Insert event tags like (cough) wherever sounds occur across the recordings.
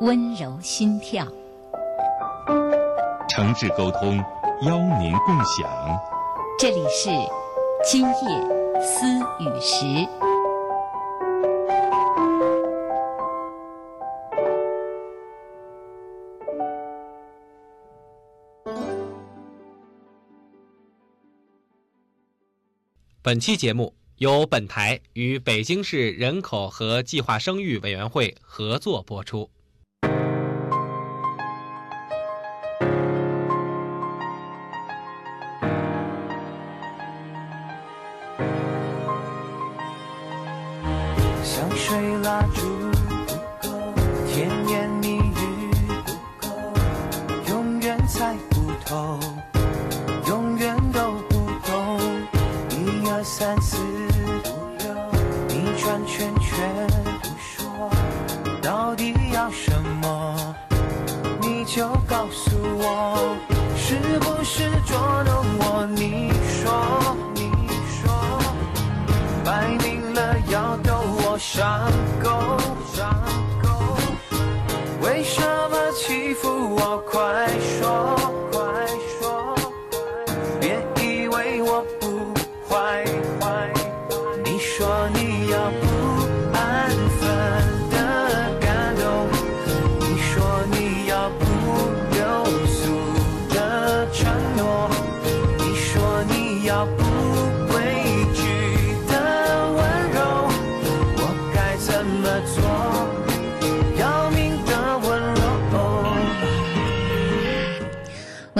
温柔心跳，诚挚沟通，邀您共享。这里是今夜思雨时。本期节目由本台与北京市人口和计划生育委员会合作播出。station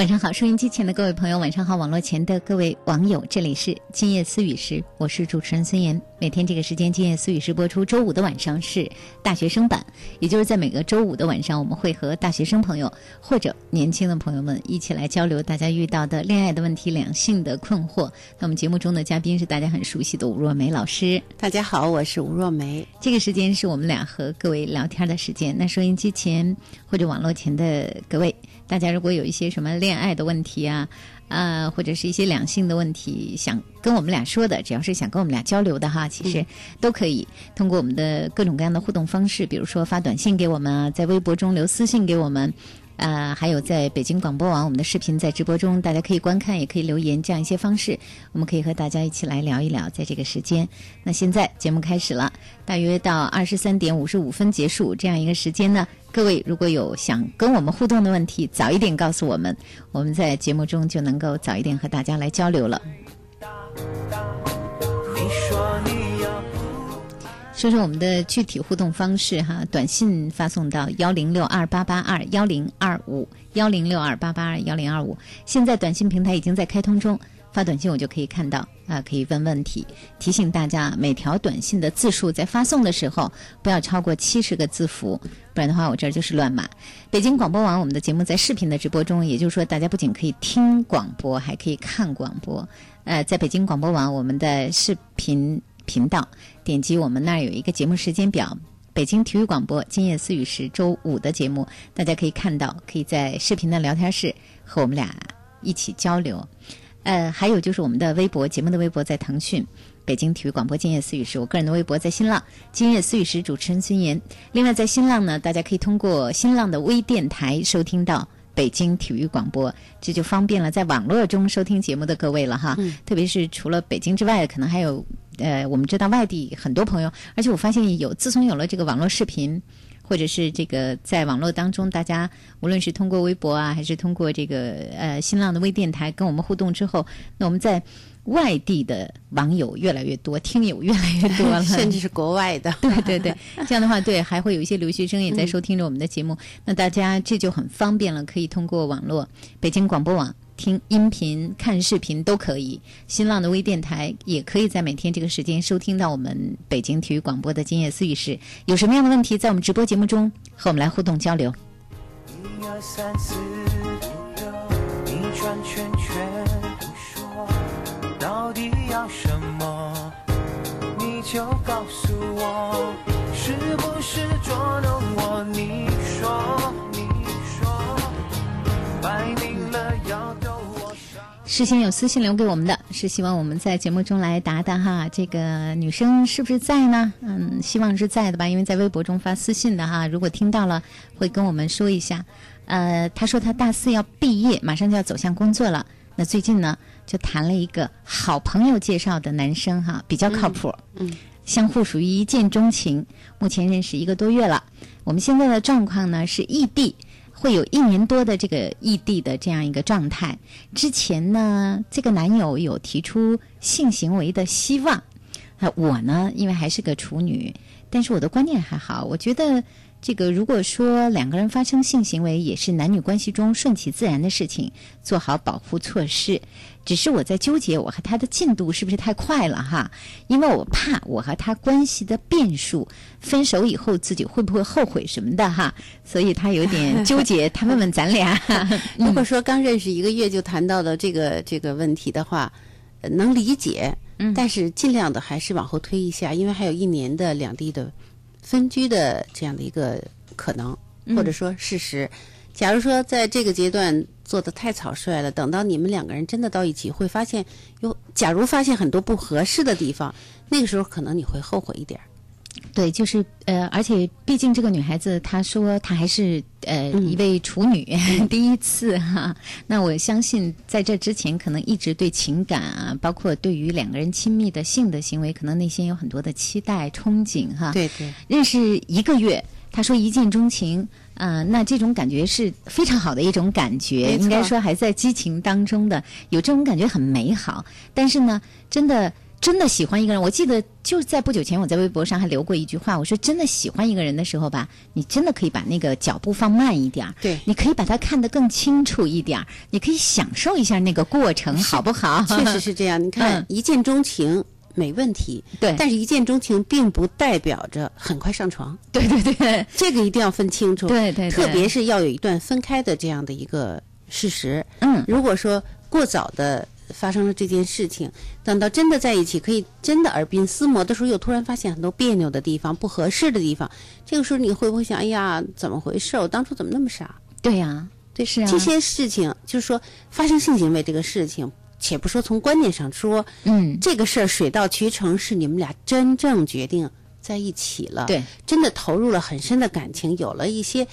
晚上好，收音机前的各位朋友，晚上好，网络前的各位网友，这里是今夜思语时，我是主持人孙岩。每天这个时间，今夜思语时播出。周五的晚上是大学生版，也就是在每个周五的晚上，我们会和大学生朋友或者年轻的朋友们一起来交流大家遇到的恋爱的问题、两性的困惑。那我们节目中的嘉宾是大家很熟悉的吴若梅老师。大家好，我是吴若梅。这个时间是我们俩和各位聊天的时间。那收音机前或者网络前的各位。大家如果有一些什么恋爱的问题啊，啊，或者是一些两性的问题，想跟我们俩说的，只要是想跟我们俩交流的哈，其实都可以通过我们的各种各样的互动方式，比如说发短信给我们啊，在微博中留私信给我们。呃，还有在北京广播网，我们的视频在直播中，大家可以观看，也可以留言，这样一些方式，我们可以和大家一起来聊一聊。在这个时间，那现在节目开始了，大约到二十三点五十五分结束，这样一个时间呢，各位如果有想跟我们互动的问题，早一点告诉我们，我们在节目中就能够早一点和大家来交流了。你说说说我们的具体互动方式哈，短信发送到幺零六二八八二幺零二五幺零六二八八二幺零二五。现在短信平台已经在开通中，发短信我就可以看到啊，可以问问题。提醒大家，每条短信的字数在发送的时候不要超过七十个字符，不然的话我这儿就是乱码。北京广播网我们的节目在视频的直播中，也就是说大家不仅可以听广播，还可以看广播。呃，在北京广播网我们的视频。频道点击我们那儿有一个节目时间表，北京体育广播今夜思雨时周五的节目，大家可以看到，可以在视频的聊天室和我们俩一起交流。呃，还有就是我们的微博节目的微博在腾讯，北京体育广播今夜思雨时，我个人的微博在新浪今夜思雨时主持人孙岩。另外在新浪呢，大家可以通过新浪的微电台收听到北京体育广播，这就方便了在网络中收听节目的各位了哈。特别是除了北京之外，可能还有。呃，我们知道外地很多朋友，而且我发现有自从有了这个网络视频，或者是这个在网络当中，大家无论是通过微博啊，还是通过这个呃新浪的微电台跟我们互动之后，那我们在外地的网友越来越多，听友越来越多了，(laughs) 甚至是国外的。(laughs) 对对对，这样的话，对，还会有一些留学生也在收听着我们的节目，(laughs) 那大家这就很方便了，可以通过网络，北京广播网。听音频、看视频都可以。新浪的微电台也可以在每天这个时间收听到我们北京体育广播的《今夜思雨时》。有什么样的问题，在我们直播节目中和我们来互动交流。一二三四五六，你转圈圈就告诉我，是不是捉弄我？你说，你说，摆明了要逗我笑。事先有私信留给我们的是希望我们在节目中来答答哈，这个女生是不是在呢？嗯，希望是在的吧，因为在微博中发私信的哈，如果听到了会跟我们说一下。呃，她说她大四要毕业，马上就要走向工作了。那最近呢，就谈了一个好朋友介绍的男生哈，比较靠谱，嗯，相互属于一见钟情，目前认识一个多月了。我们现在的状况呢是异地，会有一年多的这个异地的这样一个状态。之前呢，这个男友有提出性行为的希望，啊，我呢因为还是个处女，但是我的观念还好，我觉得。这个如果说两个人发生性行为，也是男女关系中顺其自然的事情，做好保护措施。只是我在纠结我和他的进度是不是太快了哈，因为我怕我和他关系的变数，分手以后自己会不会后悔什么的哈，所以他有点纠结。(laughs) 他问问咱俩，(laughs) 如果说刚认识一个月就谈到了这个这个问题的话，呃能理解，嗯但是尽量的还是往后推一下，因为还有一年的两地的分居的这样的一个可能，或者说事实。假如说在这个阶段做的太草率了，等到你们两个人真的到一起，会发现有，假如发现很多不合适的地方，那个时候可能你会后悔一点儿。对，就是呃，而且毕竟这个女孩子她说她还是呃、嗯一位处女，(laughs) 第一次哈。那我相信在这之前，可能一直对情感啊，包括对于两个人亲密的性的行为，可能内心有很多的期待、憧憬哈。对对，认识一个月，她说一见钟情，呃，那这种感觉是非常好的一种感觉，应该说还在激情当中的，有这种感觉很美好。但是呢，真的真的喜欢一个人，我记得就在不久前，我在微博上还留过一句话，我说真的喜欢一个人的时候吧，你真的可以把那个脚步放慢一点儿，对你可以把它看得更清楚一点儿，你可以享受一下那个过程，好不好？确实是这样。你看，嗯一见钟情没问题，对但是一见钟情并不代表着很快上床，对对对这个一定要分清楚。对对对特别是要有一段分开的这样的一个事实。嗯如果说过早的发生了这件事情，等到真的在一起，可以真的耳鬓厮磨的时候，又突然发现很多别扭的地方、不合适的地方，这个时候你会不会想，哎呀，怎么回事？我当初怎么那么傻？对呀、对，是啊这些事情就是说发生性行为这个事情，且不说从观念上说，嗯，这个事儿水到渠成，是你们俩真正决定在一起了，对，真的投入了很深的感情，有了一些，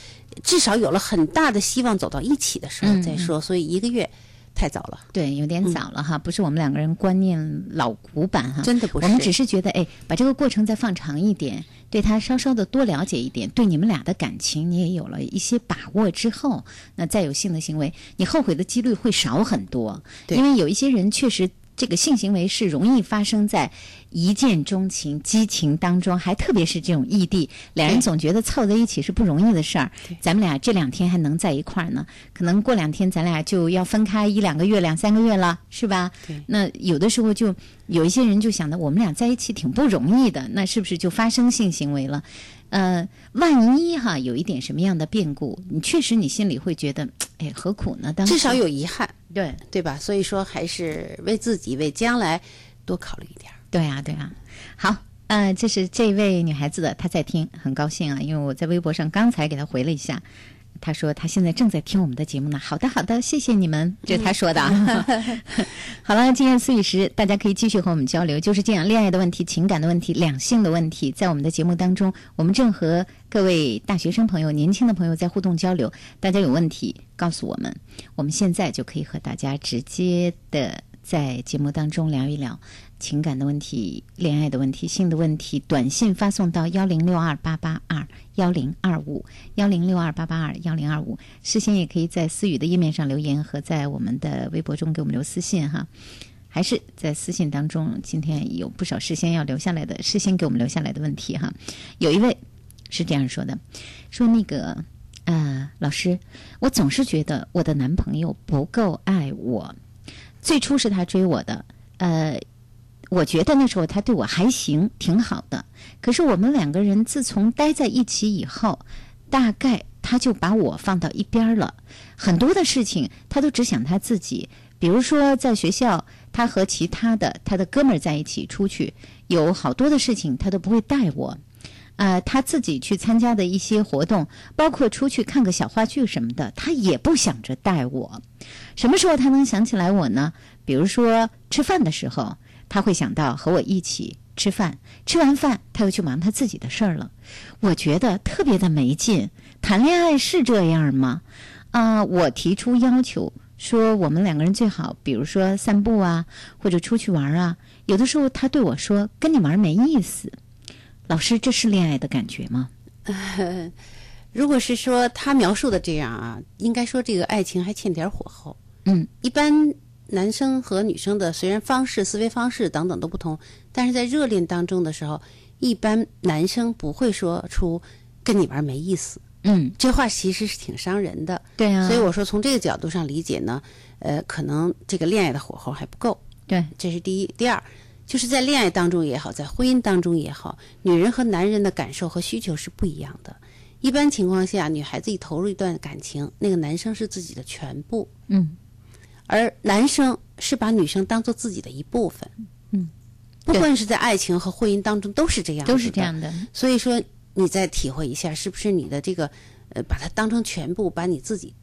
至少有了很大的希望走到一起的时候嗯再说。所以一个月太早了，对，有点早了哈，不是我们两个人观念老古板哈，真的不是。我们只是觉得，哎，把这个过程再放长一点，对他稍稍的多了解一点，对你们俩的感情你也有了一些把握之后，那再有性的行为，你后悔的几率会少很多。对因为有一些人确实。这个性行为是容易发生在一见钟情、激情当中，还特别是这种异地，两人总觉得凑在一起是不容易的事儿。咱们俩这两天还能在一块儿呢，可能过两天咱俩就要分开一两个月、两三个月了，是吧？那有的时候就有一些人就想到，我们俩在一起挺不容易的，那是不是就发生性行为了？呃，万一哈有一点什么样的变故，你确实你心里会觉得，哎，何苦呢？当时至少有遗憾，对对吧？所以说还是为自己、为将来多考虑一点儿。对啊，对啊。好，呃，这是这位女孩子的，她在听，很高兴啊，因为我在微博上刚才给她回了一下。她说他现在正在听我们的节目呢。好的，好的，谢谢你们，这是他说的啊。(laughs) 好了，今夜思雨时，大家可以继续和我们交流，就是这样，恋爱的问题、情感的问题、两性的问题，在我们的节目当中，我们正和各位大学生朋友、年轻的朋友在互动交流。大家有问题告诉我们，我们现在就可以和大家直接的在节目当中聊一聊情感的问题、恋爱的问题、性的问题，短信发送到幺零六二八八二幺零二五幺零六二八八二幺零二五。事先也可以在思雨的页面上留言，和在我们的微博中给我们留私信哈。还是在私信当中，今天有不少事先要留下来的，事先给我们留下来的问题哈。有一位是这样说的，说那个呃，老师，我总是觉得我的男朋友不够爱我。最初是他追我的，呃，我觉得那时候他对我还行，挺好的。可是我们两个人自从待在一起以后，大概他就把我放到一边儿了。很多的事情他都只想他自己，比如说在学校，他和其他的他的哥们儿在一起出去，有好多的事情他都不会带我。呃，他自己去参加的一些活动，包括出去看个小话剧什么的，他也不想着带我。什么时候他能想起来我呢？比如说吃饭的时候，他会想到和我一起吃饭。吃完饭，他又去忙他自己的事儿了。我觉得特别的没劲。谈恋爱是这样吗？啊、我提出要求说，我们两个人最好，比如说散步啊，或者出去玩啊。有的时候他对我说：“跟你玩没意思。”老师，这是恋爱的感觉吗？(laughs) 如果是说他描述的这样啊，应该说这个爱情还欠点火候。嗯，一般男生和女生的虽然方式、思维方式等等都不同，但是在热恋当中的时候，一般男生不会说出跟你玩没意思。嗯，这话其实是挺伤人的。对啊，所以我说从这个角度上理解呢，呃，可能这个恋爱的火候还不够。对，这是第一。第二，就是在恋爱当中也好，在婚姻当中也好，女人和男人的感受和需求是不一样的。一般情况下，女孩子一投入一段感情，那个男生是自己的全部，嗯，而男生是把女生当做自己的一部分。嗯，不对管是在爱情和婚姻当中都是这样，都是这。样的。所以说，你再体会一下，是不是你的这个呃，把它当成全部，把你自己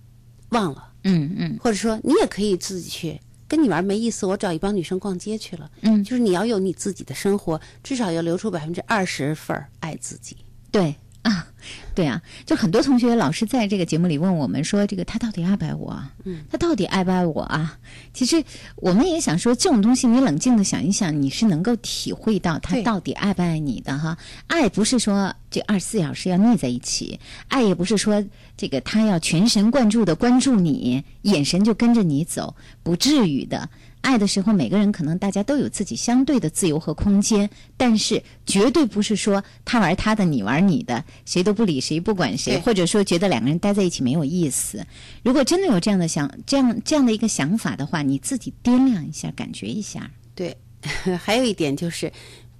忘了，嗯嗯或者说你也可以自己去。跟你玩没意思，我找一帮女生逛街去了。嗯，就是你要有你自己的生活，至少要留出百分之二十份爱自己。对啊，(laughs) 对啊，就很多同学老师在这个节目里问我们说，这个他到底爱不爱我啊？嗯，他到底爱不爱我啊？其实我们也想说，这种东西你冷静的想一想，你是能够体会到他到底爱不爱你的哈。爱不是说这二十四小时要腻在一起，爱也不是说这个他要全神贯注的关注你，眼神就跟着你走，不至于的。爱的时候，每个人可能大家都有自己相对的自由和空间，但是绝对不是说他玩他的，你玩你的，谁都不理谁，不管谁，或者说觉得两个人待在一起没有意思。如果真的有这样的想这样这样的一个想法的话，你自己掂量一下，感觉一下。对，(laughs) 还有一点就是，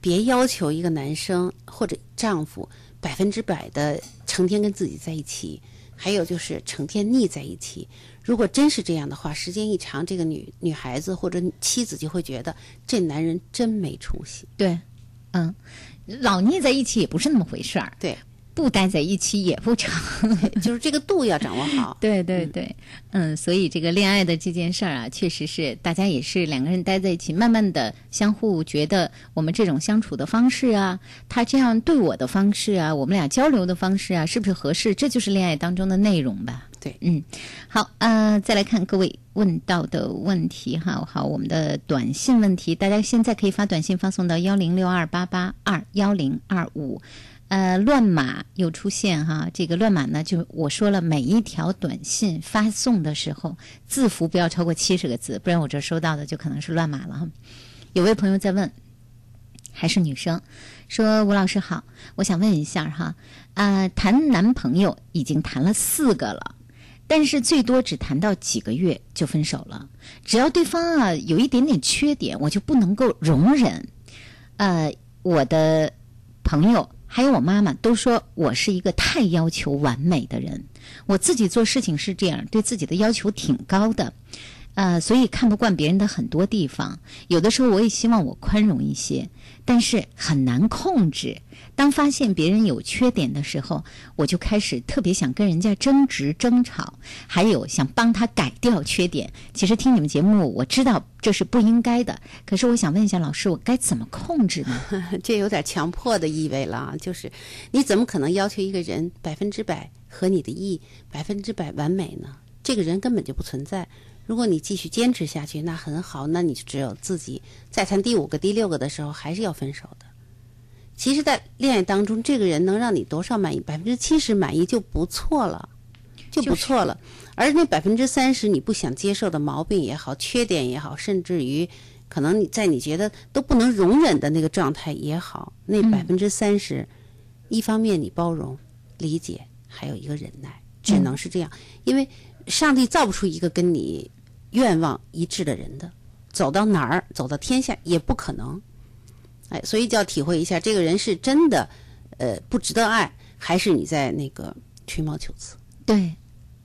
别要求一个男生或者丈夫百分之百的成天跟自己在一起，还有就是成天腻在一起。如果真是这样的话，时间一长，这个女女孩子或者妻子就会觉得这男人真没出息。对，嗯，老腻在一起也不是那么回事儿，对，不待在一起也不成。(laughs) 就是这个度要掌握好。(laughs) 对对对，嗯，所以这个恋爱的这件事儿啊，确实是大家也是两个人待在一起，慢慢的相互觉得我们这种相处的方式啊，他这样对我的方式啊，我们俩交流的方式啊，是不是合适？这就是恋爱当中的内容吧。对嗯，好，呃，再来看各位问到的问题哈，好，我们的短信问题，大家现在可以发短信发送到幺零六二八八二幺零二五。呃，乱码又出现哈，这个乱码呢，就我说了，每一条短信发送的时候，字符不要超过七十个字，不然我这收到的就可能是乱码了哈。有位朋友在问，还是女生，说吴老师好，我想问一下哈，啊、谈男朋友已经谈了四个了。但是最多只谈到几个月就分手了，只要对方啊有一点点缺点，我就不能够容忍。呃，我的朋友还有我妈妈都说我是一个太要求完美的人，我自己做事情是这样，对自己的要求挺高的。呃，所以看不惯别人的很多地方，有的时候我也希望我宽容一些，但是很难控制。当发现别人有缺点的时候，我就开始特别想跟人家争执、争吵，还有想帮他改掉缺点。其实听你们节目，我知道这是不应该的，可是我想问一下老师，我该怎么控制呢？(laughs) 这有点强迫的意味了啊！就是你怎么可能要求一个人百分之百合你的意、百分之百完美呢？这个人根本就不存在。如果你继续坚持下去，那很好，那你就只有自己再谈第五个、第六个的时候，还是要分手的。其实，在恋爱当中，这个人能让你多少满意？百分之七十满意就不错了，就不错了。而那百分之三十你不想接受的毛病也好、缺点也好，甚至于可能你在你觉得都不能容忍的那个状态也好，那百分之三十，一方面你包容、理解，还有一个忍耐。只能是这样，因为上帝造不出一个跟你愿望一致的人的，走到哪儿，走到天下也不可能。哎，所以就要体会一下，这个人是真的，呃，不值得爱，还是你在那个吹毛求疵？对。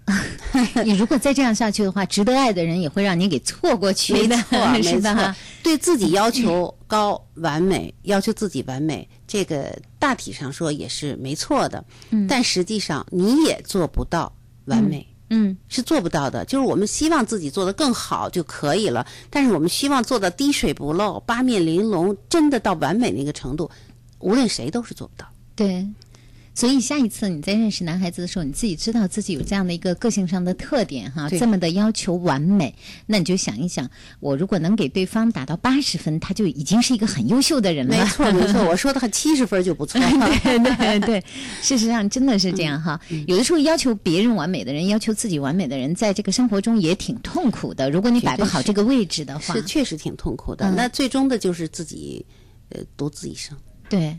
(laughs) 你如果再这样下去的话，值得爱的人也会让你给错过去的，没错，是没错？(laughs) 对自己要求高、完美，要求自己完美，这个大体上说也是没错的。嗯但实际上你也做不到完美。嗯，嗯是做不到的，就是我们希望自己做得更好就可以了，但是我们希望做到滴水不漏、八面玲珑，真的到完美那个程度，无论谁都是做不到。对。所以下一次你在认识男孩子的时候，你自己知道自己有这样的一个个性上的特点哈，这么的要求完美，那你就想一想，我如果能给对方打到八十分，他就已经是一个很优秀的人了。没错，没错，我说的还七十分就不错。(laughs) 对对对，事实上真的是这样哈。嗯有的时候要求别人完美的人，要求自己完美的人，在这个生活中也挺痛苦的。如果你摆不好这个位置的话，是确实挺痛苦的。嗯那最终的就是自己，呃，独自一生。对，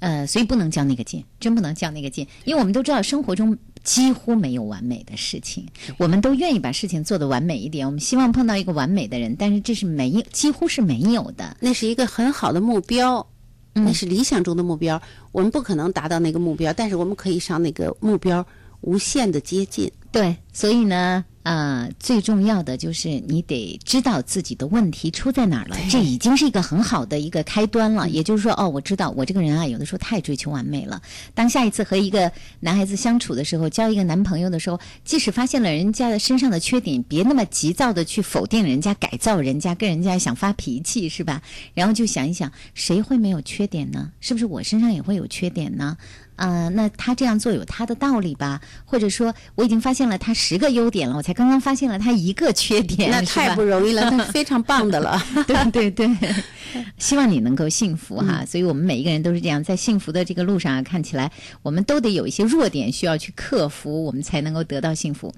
呃，所以不能较那个劲，真不能较那个劲，因为我们都知道生活中几乎没有完美的事情，我们都愿意把事情做得完美一点，我们希望碰到一个完美的人，但是这是没有，几乎是没有的。那是一个很好的目标，嗯那是理想中的目标。我们不可能达到那个目标，但是我们可以向那个目标无限的接近。对，所以呢，呃，最重要的就是你得知道自己的问题出在哪儿了，这已经是一个很好的一个开端了。也就是说，哦，我知道我这个人啊，有的时候太追求完美了。当下一次和一个男孩子相处的时候，交一个男朋友的时候，即使发现了人家的身上的缺点，别那么急躁的去否定人家、改造人家，跟人家想发脾气是吧？然后就想一想，谁会没有缺点呢？是不是我身上也会有缺点呢？啊、那他这样做有他的道理吧？或者说，我已经发现了他十个优点了，我才刚刚发现了他一个缺点，那太不容易了，(laughs) 那非常棒的了。对对对，(laughs) 希望你能够幸福哈。所以我们每一个人都是这样，在幸福的这个路上啊，看起来我们都得有一些弱点需要去克服，我们才能够得到幸福。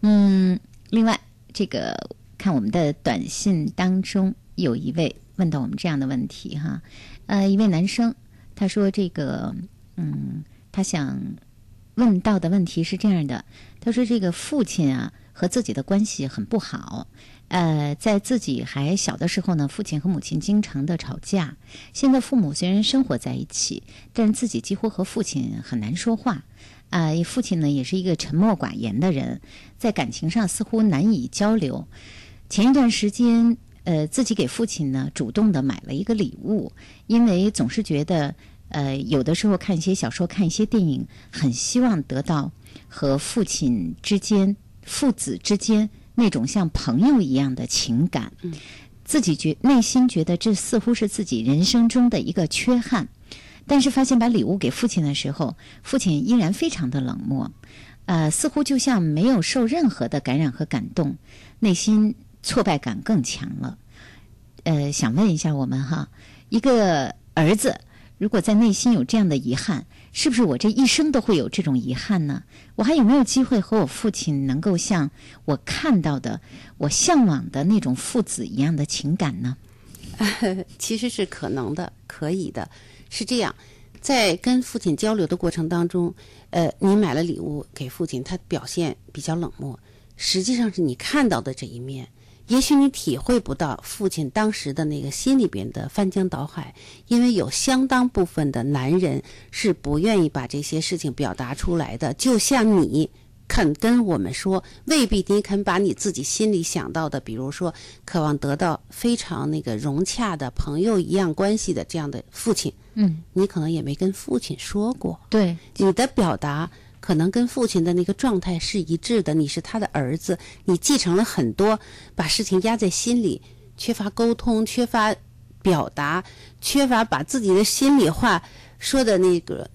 嗯，另外这个看我们的短信当中有一位问到我们这样的问题哈，呃，一位男生他说这个嗯，他想问到的问题是这样的，他说这个父亲啊和自己的关系很不好。呃，在自己还小的时候呢，父亲和母亲经常的吵架。现在父母虽然生活在一起，但自己几乎和父亲很难说话。啊、父亲呢也是一个沉默寡言的人，在感情上似乎难以交流。前一段时间，呃，自己给父亲呢主动的买了一个礼物，因为总是觉得，呃，有的时候看一些小说、看一些电影，很希望得到和父亲之间、父子之间那种像朋友一样的情感。自己觉内心觉得这似乎是自己人生中的一个缺憾，但是发现把礼物给父亲的时候，父亲依然非常的冷漠，呃，似乎就像没有受任何的感染和感动，内心挫败感更强了。呃，想问一下我们哈，一个儿子如果在内心有这样的遗憾，是不是我这一生都会有这种遗憾呢？我还有没有机会和我父亲能够像我看到的、我向往的那种父子一样的情感呢？(laughs) 其实是可能的，可以的。是这样，在跟父亲交流的过程当中，呃，你买了礼物给父亲，他表现比较冷漠，实际上是你看到的这一面。也许你体会不到父亲当时的那个心里边的翻江倒海，因为有相当部分的男人是不愿意把这些事情表达出来的，就像你。肯跟我们说，未必你肯把你自己心里想到的，比如说渴望得到非常那个融洽的朋友一样关系的这样的父亲，嗯，你可能也没跟父亲说过。对，你的表达可能跟父亲的那个状态是一致的，你是他的儿子，你继承了很多，把事情压在心里，缺乏沟通，缺乏表达，缺乏把自己的心里话说的那个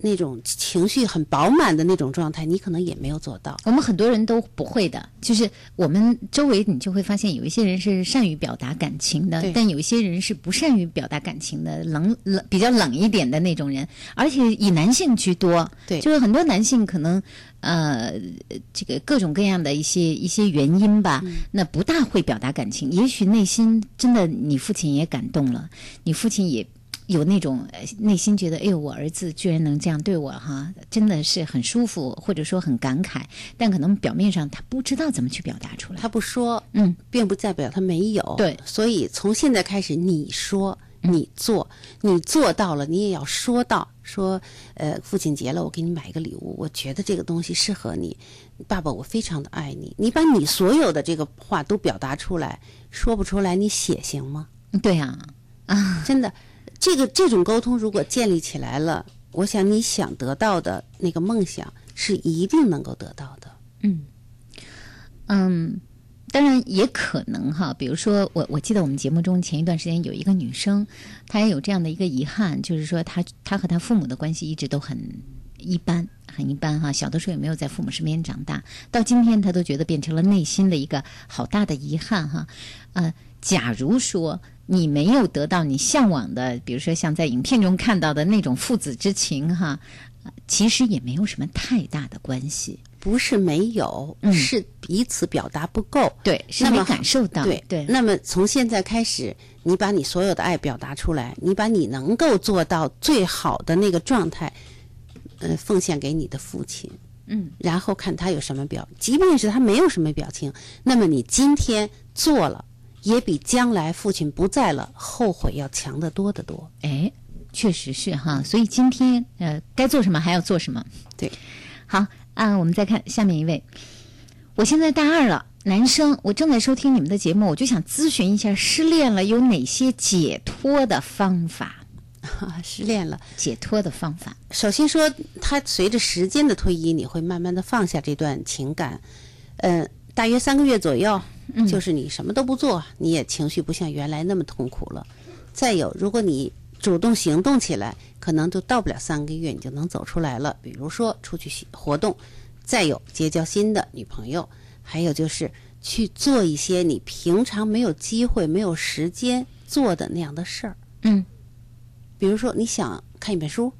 那种情绪很饱满的那种状态，你可能也没有做到。我们很多人都不会的，就是我们周围你就会发现，有一些人是善于表达感情的，但有一些人是不善于表达感情的，冷冷比较冷一点的那种人，而且以男性居多。对就是很多男性可能呃这个各种各样的一些一些原因吧，那不大会表达感情。也许内心真的你父亲也感动了，你父亲也有那种呃内心觉得，哎呦，我儿子居然能这样对我哈，真的是很舒服，或者说很感慨，但可能表面上他不知道怎么去表达出来。他不说，嗯，并不代表他没有。对所以从现在开始，你说，你做，你做到了，你也要说到，说，呃，父亲节了，我给你买一个礼物，我觉得这个东西适合你，爸爸，我非常的爱你。你把你所有的这个话都表达出来，说不出来，你写行吗？对呀、啊，(laughs) 真的，这个这种沟通如果建立起来了，我想你想得到的那个梦想是一定能够得到的。嗯嗯，当然也可能哈，比如说我我记得我们节目中前一段时间有一个女生，她也有这样的一个遗憾，就是说她她和她父母的关系一直都很一般，很一般哈。小的时候也没有在父母身边长大，到今天她都觉得变成了内心的一个好大的遗憾哈。呃，假如说你没有得到你向往的，比如说像在影片中看到的那种父子之情哈，呃其实也没有什么太大的关系。不是没有，嗯是彼此表达不够。对，是没感受到。对对，那么从现在开始，你把你所有的爱表达出来，你把你能够做到最好的那个状态，呃，奉献给你的父亲。嗯，然后看他有什么表，即便是他没有什么表情，那么你今天做了，也比将来父亲不在了后悔要强得多得多。哎，确实是哈，所以今天呃，该做什么还要做什么。对，好啊，我们再看下面一位，我现在大二了，男生，我正在收听你们的节目，我就想咨询一下，失恋了有哪些解脱的方法？啊，(laughs) 失恋了。解脱的方法，首先说，他随着时间的推移，你会慢慢的放下这段情感，呃，大约三个月左右，就是你什么都不做，你也情绪不像原来那么痛苦了。再有，如果你主动行动起来，可能就到不了三个月，你就能走出来了。比如说出去活动，再有结交新的女朋友，还有就是去做一些你平常没有机会、没有时间做的那样的事儿。嗯，比如说你想看一本书，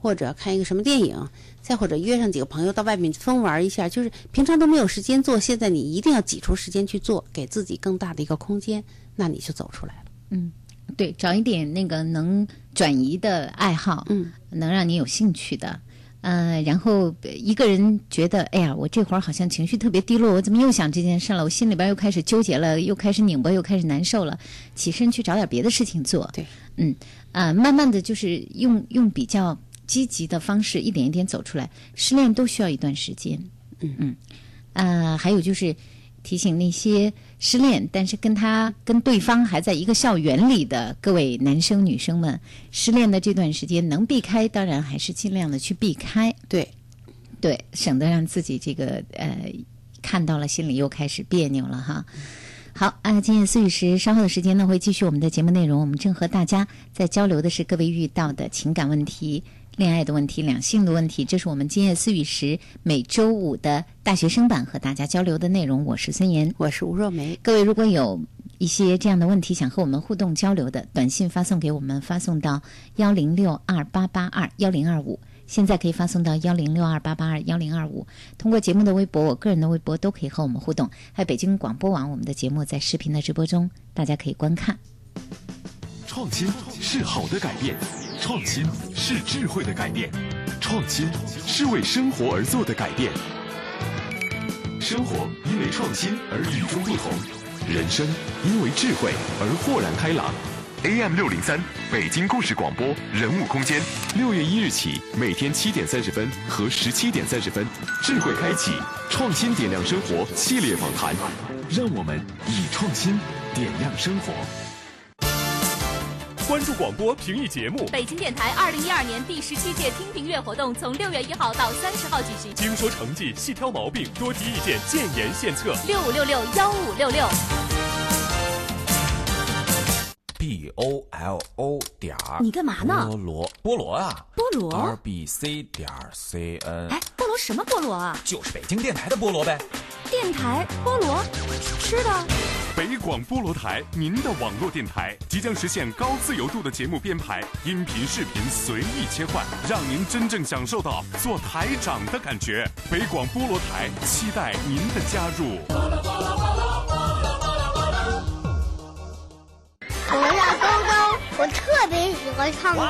或者看一个什么电影，再或者约上几个朋友到外面疯玩一下，就是平常都没有时间做，现在你一定要挤出时间去做，给自己更大的一个空间，那你就走出来了。嗯对，找一点那个能转移的爱好，嗯，能让你有兴趣的。呃，然后呃一个人觉得，哎呀，我这会儿好像情绪特别低落，我怎么又想这件事了？我心里边又开始纠结了，又开始拧巴，又开始难受了。起身去找点别的事情做。对，嗯，啊、慢慢的就是用用比较积极的方式，一点一点走出来。失恋都需要一段时间。嗯嗯，呃，还有就是提醒那些失恋但是跟他跟对方还在一个校园里的各位男生女生们，失恋的这段时间能避开，当然还是尽量的去避开。对，对，省得让自己这个呃看到了心里又开始别扭了哈。好啊，今夜思雨时稍后的时间呢会继续我们的节目内容。我们正和大家在交流的是各位遇到的情感问题、恋爱的问题、两性的问题。这是我们今夜思雨时每周五的大学生版和大家交流的内容。我是孙岩，我是吴若梅。各位如果有一些这样的问题想和我们互动交流的，短信发送给我们，发送到幺零六二八八二幺零二五。现在可以发送到幺零六二八八二幺零二五。通过节目的微博，我个人的微博都可以和我们互动。还有北京广播网，我们的节目在视频的直播中，大家可以观看。创新是好的改变，创新是智慧的改变，创新是为生活而做的改变。生活因为创新而与众不同，人生因为智慧而豁然开朗。AM 六零三，北京故事广播人物空间，六月一日起，每天七点三十分和十七点三十分，智慧开启，创新点亮生活系列访谈，让我们以创新点亮生活。关注广播评议节目，北京电台二零一二年第十七届听评月活动从六月一号到三十号举行，精说成绩，细挑毛病，多提意见，建言献策。六五六六幺五六六。B o l o 点儿，你干嘛呢菠萝，菠萝啊，菠萝 r b c 点 c n，哎，菠萝什么菠萝啊？就是北京电台的菠萝呗。电台菠萝，吃的。北广菠萝台，您的网络电台即将实现高自由度的节目编排，音频、视频随意切换，让您真正享受到做台长的感觉。北广菠萝台，期待您的加入。我叫高高，我特别喜欢唱歌。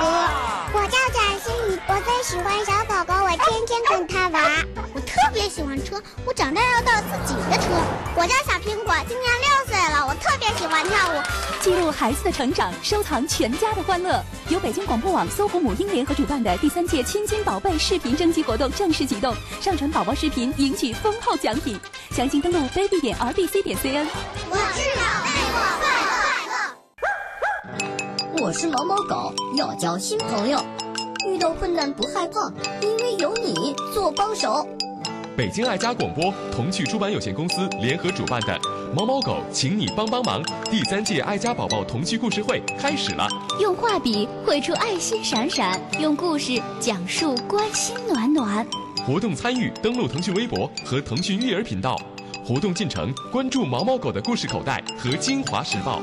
我叫蒋欣宇，我最喜欢小狗狗，我天天跟它玩。我特别喜欢车，我长大要造自己的车。我叫小苹果，今年六岁了，我特别喜欢跳舞。记录孩子的成长，收藏全家的欢乐。由北京广播网、搜狐母婴联合主办的第三届亲亲宝贝视频征集活动正式启动，上传宝宝视频赢取丰厚奖品。详情登录 baby 点 rbc 点 cn。我是宝贝，我快乐快乐。我是毛毛狗，要交新朋友，遇到困难不害怕，因为有你做帮手。北京爱家广播童趣出版有限公司联合主办的《毛毛狗，请你帮帮忙》第三届爱家宝宝童趣故事会开始了。用画笔绘出爱心闪闪，用故事讲述关心暖暖。活动参与登录腾讯微博和腾讯育儿频道。活动进程关注毛毛狗的故事口袋和金华时报。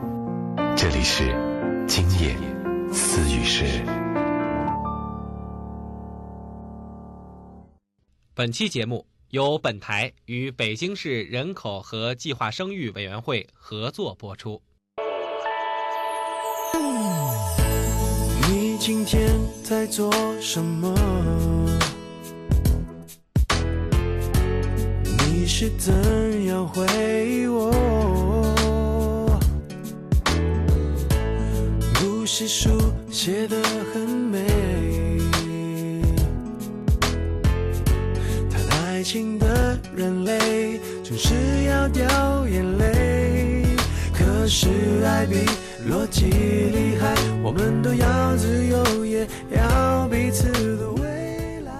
这里是今夜私语时。本期节目由本台与北京市人口和计划生育委员会合作播出。你今天在做什么？你是怎样回我？故事书写得很美。爱情的人类总是要掉眼泪，可是爱比逻辑厉害，我们都要自由，也要彼此的未来。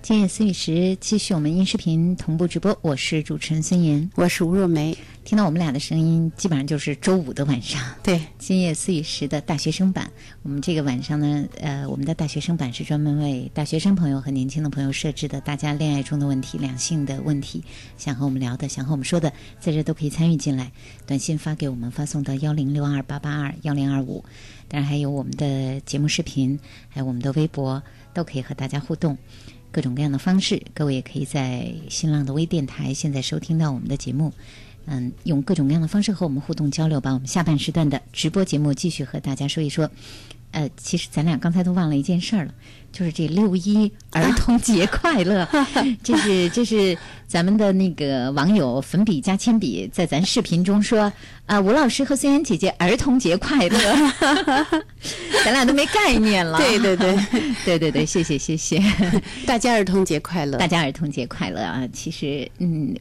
今夜思雨时，继续我们音视频同步直播。我是主持人孙岩，我是吴若梅。听到我们俩的声音，基本上就是周五的晚上。对，今夜四雨时的大学生版。我们这个晚上呢，呃，我们的大学生版是专门为大学生朋友和年轻的朋友设置的。大家恋爱中的问题、两性的问题，想和我们聊的、想和我们说的，在这都可以参与进来。短信发给我们，发送到幺零六二八八二幺零二五。当然还有我们的节目视频，还有我们的微博，都可以和大家互动。各种各样的方式，各位也可以在新浪的微电台现在收听到我们的节目。嗯，用各种各样的方式和我们互动交流吧。我们下半时段的直播节目继续和大家说一说。呃，其实咱俩刚才都忘了一件事儿了，就是这六一儿童节 (laughs) 快乐。这是这是咱们的那个网友粉笔加铅笔在咱视频中说啊，吴老师和孙岩姐姐儿童节快乐。(laughs) 咱俩都没概念了。对对对 (laughs) 对对对，谢谢谢谢，大家儿童节快乐，大家儿童节快乐啊！其实嗯，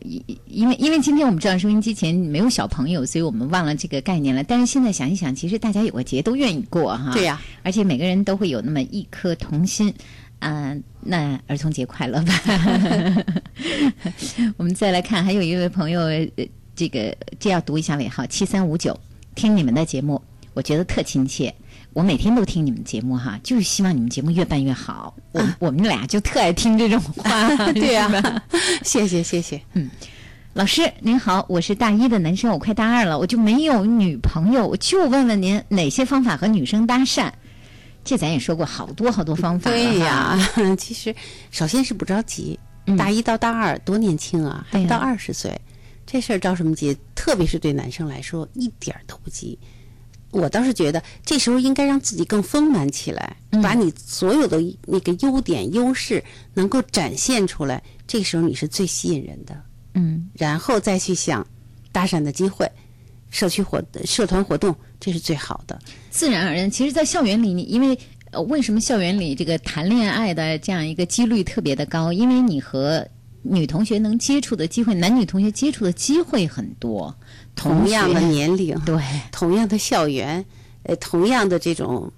因为因为今天我们知道收音机前没有小朋友，所以我们忘了这个概念了。但是现在想一想，其实大家有个节都愿意过哈。对呀。而且每个人都会有那么一颗童心，啊，那儿童节快乐吧！(laughs) 我们再来看，还有一位朋友，这个这要读一下尾号七三五九，听你们的节目，我觉得特亲切。我每天都听你们节目哈，就是希望你们节目越办越好。我我们俩就特爱听这种话，(laughs) 对呀。谢谢谢谢，嗯。老师您好，我是大一的男生，我快大二了，我就没有女朋友，我就问问您哪些方法和女生搭讪？这咱也说过好多好多方法对呀，(laughs) 其实首先是不着急，大一到大二多年轻啊，还不到二十岁，这事儿着什么急？特别是对男生来说，一点都不急。我倒是觉得这时候应该让自己更丰满起来，把你所有的那个优点优势能够展现出来，这时候你是最吸引人的。嗯，然后再去想搭讪的机会，社区活社团活动，这是最好的。自然而然，其实，在校园里，你因为呃，为什么校园里这个谈恋爱的这样一个几率特别的高？因为你和女同学能接触的机会，男女同学接触的机会很多，同样的年龄，对，同样的校园，呃，同样的这种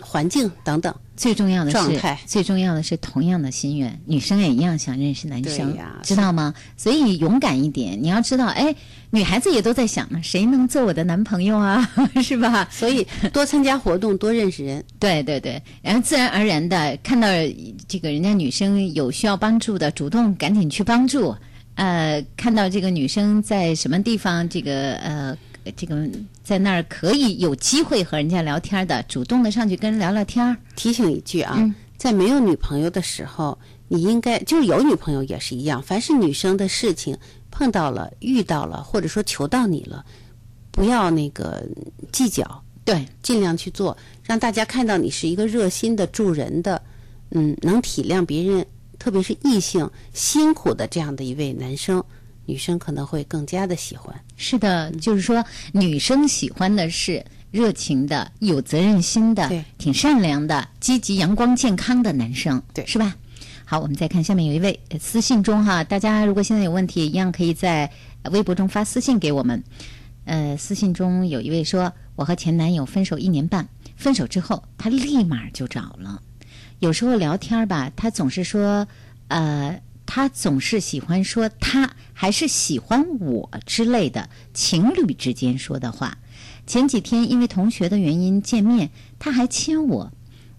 环境等等。最重要的是状态，最重要的是同样的心愿，女生也一样想认识男生，知道吗？所以勇敢一点，你要知道，哎，女孩子也都在想呢，谁能做我的男朋友啊？(laughs) 是吧？所以多参加活动，多认识人。对对对，然后自然而然的看到这个人家女生有需要帮助的，主动赶紧去帮助。呃，看到这个女生在什么地方，这个呃，这个在那儿可以有机会和人家聊天的，主动的上去跟人聊聊天儿。提醒一句啊，嗯在没有女朋友的时候，你应该就是有女朋友也是一样，凡是女生的事情碰到了、遇到了，或者说求到你了，不要那个计较，对，尽量去做，让大家看到你是一个热心的、助人的，嗯，能体谅别人，特别是异性辛苦的这样的一位男生，女生可能会更加的喜欢。是的，就是说女生喜欢的是热情的、有责任心的、挺善良的、积极、阳光、健康的男生，对，是吧？好，我们再看下面有一位呃私信中哈，大家如果现在有问题，一样可以在呃微博中发私信给我们。呃，私信中有一位说，我和前男友分手一年半，分手之后他立马就找了。有时候聊天儿吧，他总是说，呃，他总是喜欢说他还是喜欢我之类的情侣之间说的话。前几天因为同学的原因见面，他还亲我，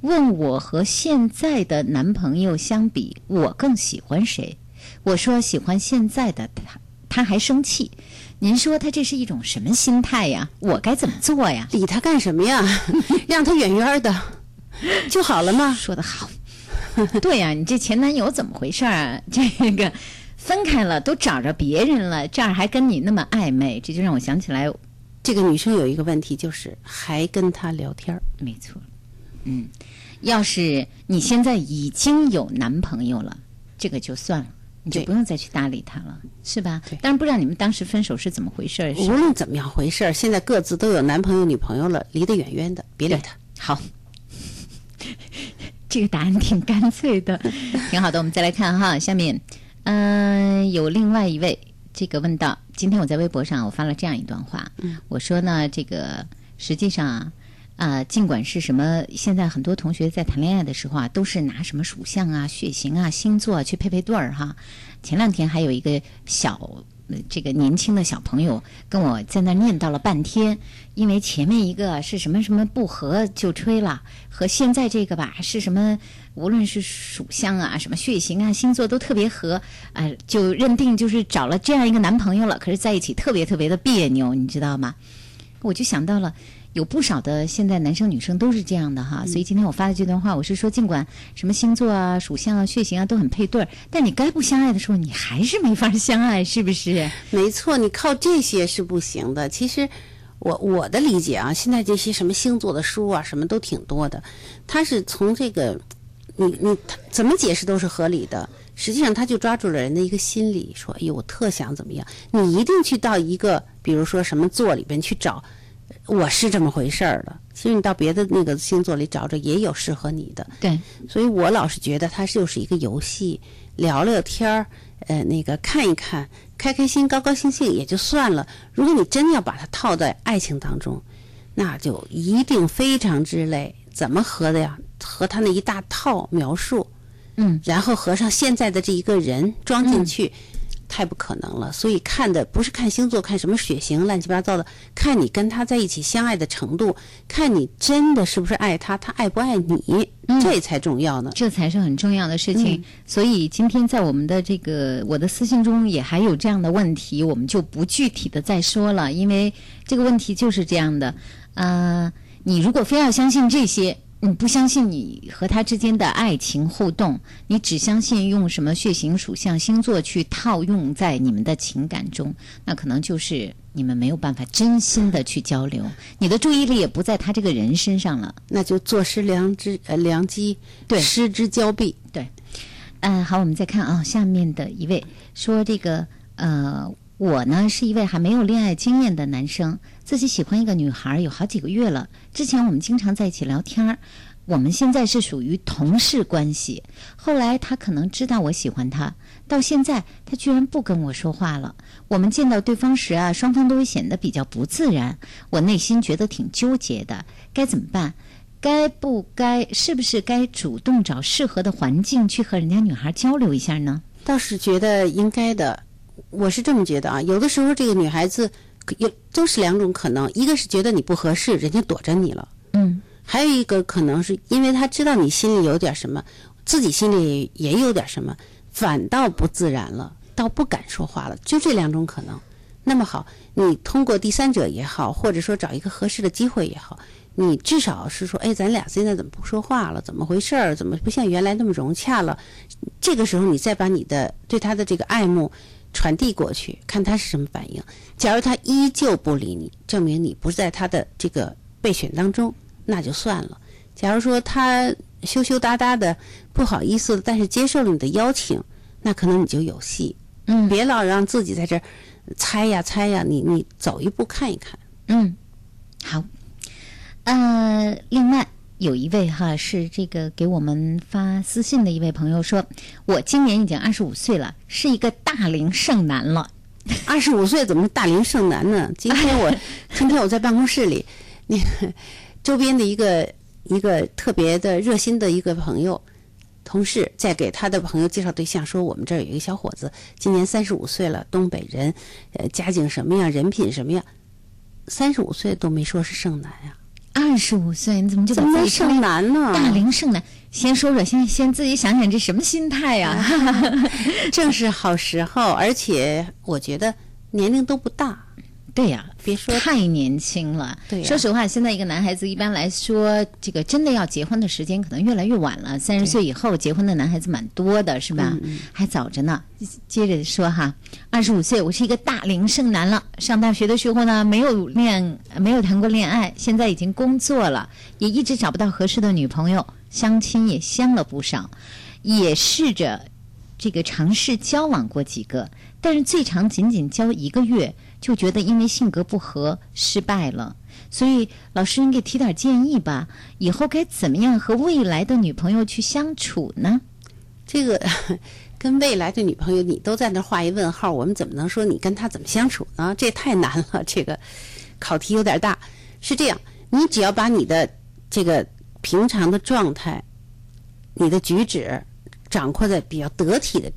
问我和现在的男朋友相比，我更喜欢谁？我说喜欢现在的他，他还生气。您说他这是一种什么心态呀？我该怎么做呀？理他干什么呀？(laughs) 让他远远的就好了嘛。说得好。(laughs) 对呀、你这前男友怎么回事儿啊？(laughs) 这个分开了，都找着别人了，这儿还跟你那么暧昧，这就让我想起来，这个女生有一个问题，就是还跟他聊天儿。没错，嗯，要是你现在已经有男朋友了，这个就算了。你就不用再去搭理他了，是吧？但是不知道你们当时分手是怎么回事儿。无论怎么样回事儿，现在各自都有男朋友、女朋友了，离得远远的，别理他。好，(laughs) 这个答案挺干脆的，(laughs) 挺好的。我们再来看哈，下面，嗯、有另外一位这个问到，今天我在微博上我发了这样一段话，我说呢，这个实际上啊。啊、尽管是什么，现在很多同学在谈恋爱的时候啊，都是拿什么属相啊、血型啊、星座啊去配配对儿哈。前两天还有一个小呃这个年轻的小朋友跟我在那念叨了半天，因为前面一个是什么什么不合就吹了，和现在这个吧是什么，无论是属相啊、什么血型啊、星座都特别合，啊、就认定就是找了这样一个男朋友了，可是在一起特别特别的别扭，你知道吗？我就想到了。有不少的现在男生女生都是这样的哈，所以今天我发的这段话，我是说，尽管什么星座啊、属相啊、血型啊都很配对儿，但你该不相爱的时候，你还是没法相爱，是不是？没错，你靠这些是不行的。其实我我的理解啊，现在这些什么星座的书啊，什么都挺多的，它是从这个你你怎么解释都是合理的。实际上，他就抓住了人的一个心理，说：“哎呦，我特想怎么样。”你一定去到一个，比如说什么座里边去找，我是这么回事儿的。其实你到别的那个星座里找找，也有适合你的。对，所以我老是觉得它就是一个游戏，聊聊天儿，呃，那个看一看，开开心、高高兴兴也就算了。如果你真要把它套在爱情当中，那就一定非常之累。怎么合的呀？和他那一大套描述，嗯，然后合上现在的这一个人装进去。太不可能了，所以看的不是看星座，看什么血型，乱七八糟的，看你跟他在一起相爱的程度，看你真的是不是爱他，他爱不爱你，这才重要呢。这才是很重要的事情。嗯所以今天在我们的这个我的私信中也还有这样的问题，我们就不具体的再说了，因为这个问题就是这样的。呃，你如果非要相信这些。你不相信你和他之间的爱情互动，你只相信用什么血型、属相、星座去套用在你们的情感中，那可能就是你们没有办法真心的去交流，你的注意力也不在他这个人身上了。那就坐失良知呃良机，对失之交臂。对，嗯、好，我们再看啊，下面的一位说这个呃，我呢是一位还没有恋爱经验的男生，自己喜欢一个女孩有好几个月了。之前我们经常在一起聊天儿，我们现在是属于同事关系。后来他可能知道我喜欢他，到现在他居然不跟我说话了。我们见到对方时啊，双方都会显得比较不自然，我内心觉得挺纠结的，该怎么办？该不该是不是该主动找适合的环境去和人家女孩交流一下呢？倒是觉得应该的，我是这么觉得啊。有的时候这个女孩子有都是两种可能，一个是觉得你不合适，人家躲着你了，嗯，还有一个可能是因为他知道你心里有点什么，自己心里也有点什么，反倒不自然了，倒不敢说话了，就这两种可能。那么好，你通过第三者也好，或者说找一个合适的机会也好，你至少是说，哎，咱俩现在怎么不说话了？怎么回事儿？怎么不像原来那么融洽了？这个时候，你再把你的对他的这个爱慕传递过去，看他是什么反应。假如他依旧不理你，证明你不在他的这个备选当中，那就算了。假如说他羞羞答答的，不好意思，但是接受了你的邀请，那可能你就有戏。嗯，别老让自己在这儿猜呀猜呀，你你走一步看一看。嗯，好。呃，另外有一位哈是这个给我们发私信的一位朋友说，我今年已经二十五岁了，是一个大龄剩男了。二十五岁怎么是大龄剩男呢？(laughs) 今天我今天我在办公室里，那个周边的一个一个特别的热心的一个朋友。同事在给他的朋友介绍对象，说我们这儿有一个小伙子，今年三十五岁了，东北人，呃，家境什么样，人品什么样，三十五岁都没说是剩男呀。二十五岁，你怎么就把自己剩男呢？大龄剩男，先说说，先先自己想想，这什么心态呀？(laughs) 正是好时候，而且我觉得年龄都不大。对呀，别说太年轻了。对，说实话，现在一个男孩子一般来说，这个真的要结婚的时间可能越来越晚了。三十岁以后结婚的男孩子蛮多的，是吧？还早着呢。接着说哈，二十五岁，我是一个大龄剩男了。上大学的时候呢，没有恋，没有谈过恋爱，现在已经工作了，也一直找不到合适的女朋友，相亲也相了不少，也试着这个尝试交往过几个，但是最长仅仅交一个月。就觉得因为性格不合失败了，所以老师你给提点建议吧，以后该怎么样和未来的女朋友去相处呢？这个 (laughs) 跟未来的女朋友你都在那画一问号，我们怎么能说你跟她怎么相处呢？这太难了，这个考题有点大。是这样，你只要把你的这个平常的状态、你的举止掌握在比较得体的